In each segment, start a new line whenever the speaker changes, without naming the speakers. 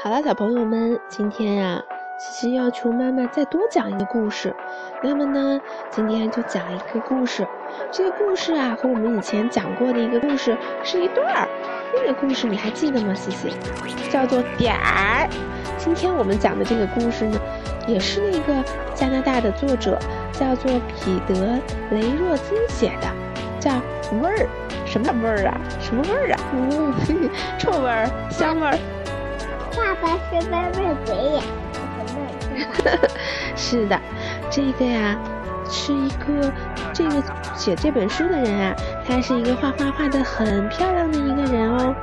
好了，小朋友们，今天呀，西西要求妈妈再多讲一个故事。那么呢，今天就讲一个故事。这个故事啊，和我们以前讲过的一个故事是一对儿。那个故事你还记得吗，西西？叫做点儿。今天我们讲的这个故事呢，也是那个加拿大的作者叫做彼得·雷若兹写的，叫味儿。什么味儿啊？什么味儿啊？嗯，臭味儿，香味儿。
爸爸是歪歪嘴呀，
是的，这个呀，是一个这个写这本书的人啊，他是一个画画画的很漂亮的一个人哦。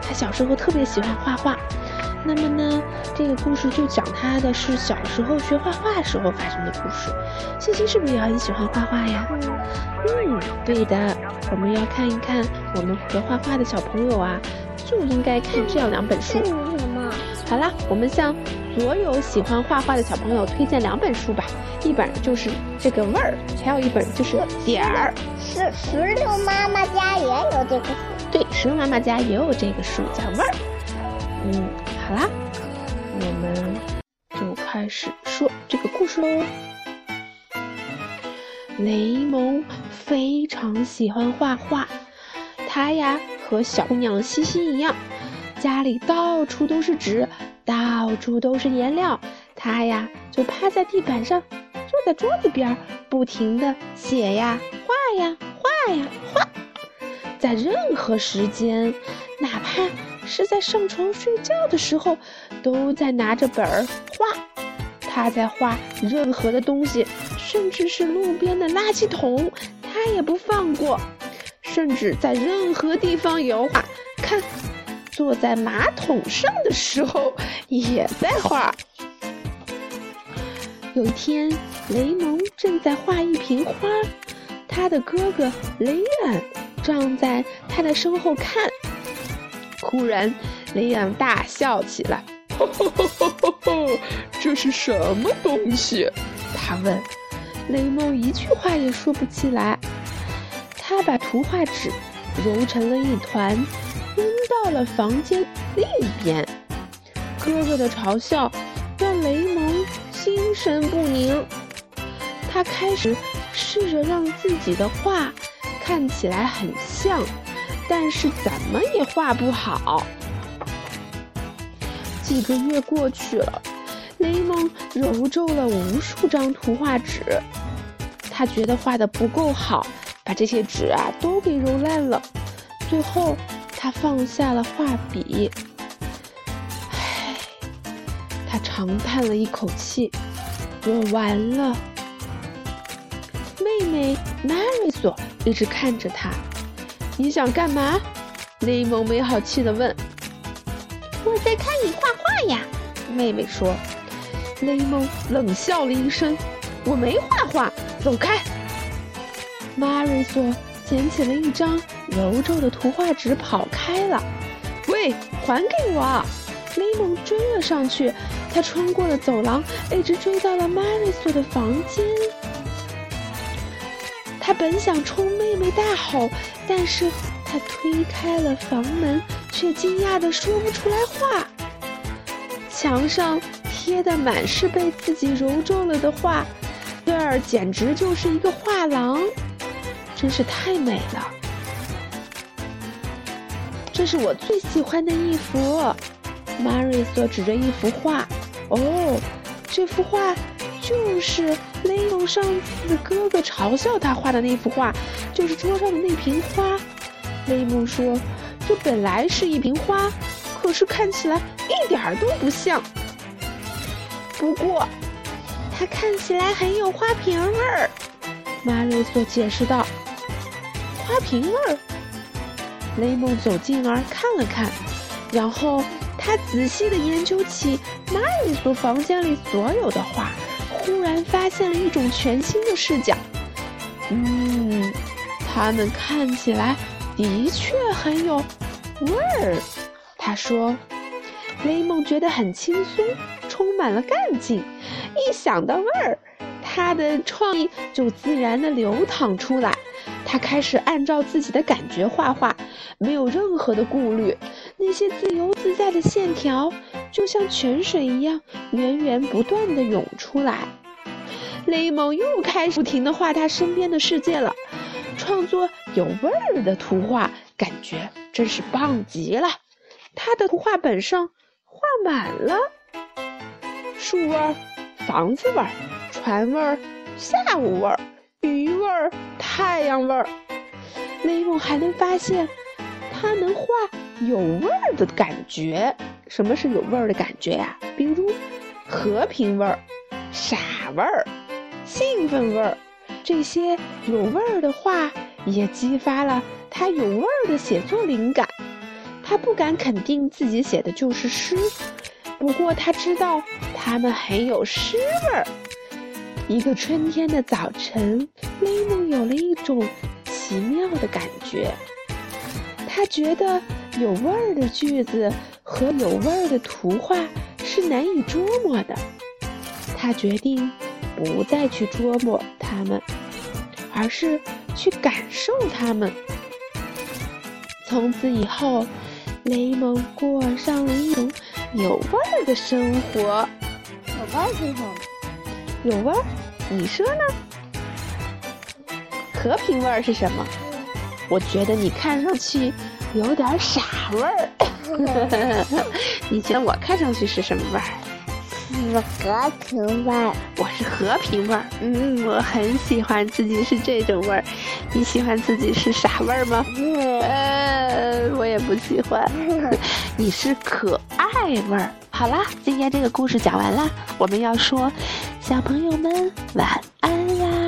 他小时候特别喜欢画画，那么呢，这个故事就讲他的是小时候学画画时候发生的故事。欣欣是不是也很喜欢画画呀？嗯，对的，我们要看一看我们学画画的小朋友啊，就应该看这样两本书。好啦，我们向所有喜欢画画的小朋友推荐两本书吧。一本就是这个味儿，还有一本就是点儿。
石石榴妈妈家也有这个。
对，石榴妈妈家也有这个书，叫味儿。嗯，好啦，我们就开始说这个故事喽。雷蒙非常喜欢画画，他呀和小姑娘西西一样。家里到处都是纸，到处都是颜料，他呀就趴在地板上，坐在桌子边，不停的写呀画呀画呀画，在任何时间，哪怕是在上床睡觉的时候，都在拿着本儿画。他在画任何的东西，甚至是路边的垃圾桶，他也不放过，甚至在任何地方也要画。看。坐在马桶上的时候也在画。有一天，雷蒙正在画一瓶花，他的哥哥雷恩站在他的身后看。忽然，雷恩大笑起来：“哈哈哈哈哈！这是什么东西？”他问。雷蒙一句话也说不起来。他把图画纸揉成了一团。到了房间另一边。哥哥的嘲笑让雷蒙心神不宁。他开始试着让自己的画看起来很像，但是怎么也画不好。几个月过去了，雷蒙揉皱了无数张图画纸。他觉得画的不够好，把这些纸啊都给揉烂了。最后。他放下了画笔，唉，他长叹了一口气：“我完了。”妹妹玛瑞索一直看着他。“你想干嘛？”雷蒙没好气的问。
“我在看你画画呀。”
妹妹说。雷蒙冷笑了一声：“我没画画，走开。”玛瑞索捡起了一张。揉皱的图画纸跑开了，喂，还给我！雷蒙追了上去，他穿过了走廊，一直追到了玛丽索的房间。他本想冲妹妹大吼，但是他推开了房门，却惊讶的说不出来话。墙上贴的满是被自己揉皱了的画，这儿简直就是一个画廊，真是太美了。这是我最喜欢的一幅，玛瑞索指着一幅画。哦，这幅画就是雷蒙上次哥哥嘲笑他画的那幅画，就是桌上的那瓶花。雷蒙说：“这本来是一瓶花，可是看起来一点儿都不像。不过，它看起来很有花瓶味儿。”玛瑞索解释道：“花瓶味儿。”雷蒙走近儿看了看，然后他仔细地研究起玛丽索房间里所有的画，忽然发现了一种全新的视角。嗯，它们看起来的确很有味儿。他说，雷蒙觉得很轻松，充满了干劲。一想到味儿，他的创意就自然地流淌出来。他开始按照自己的感觉画画，没有任何的顾虑。那些自由自在的线条就像泉水一样源源不断的涌出来。雷蒙又开始不停的画他身边的世界了，创作有味儿的图画，感觉真是棒极了。他的图画本上画满了树味儿、房子味儿、船味儿、下午味儿、味儿、太阳味儿。雷蒙还能发现，他能画有味儿的感觉。什么是有味儿的感觉呀？比如和平味儿、傻味儿。兴奋味儿，这些有味儿的话也激发了他有味儿的写作灵感。他不敢肯定自己写的就是诗，不过他知道他们很有诗味儿。一个春天的早晨，雷蒙有了一种奇妙的感觉。他觉得有味儿的句子和有味儿的图画是难以捉摸的。他决定。不再去捉摸它们，而是去感受它们。从此以后，雷蒙过上了一种有味儿的生活。
有味儿是什么？
有味儿？你说呢？和平味儿是什么？我觉得你看上去有点傻味儿。你觉得我看上去是什么味儿？
是和平味儿，
我是和平味儿。嗯，我很喜欢自己是这种味儿。你喜欢自己是傻味儿吗？呃，我也不喜欢。你是可爱味儿。好啦，今天这个故事讲完啦，我们要说，小朋友们晚安啦。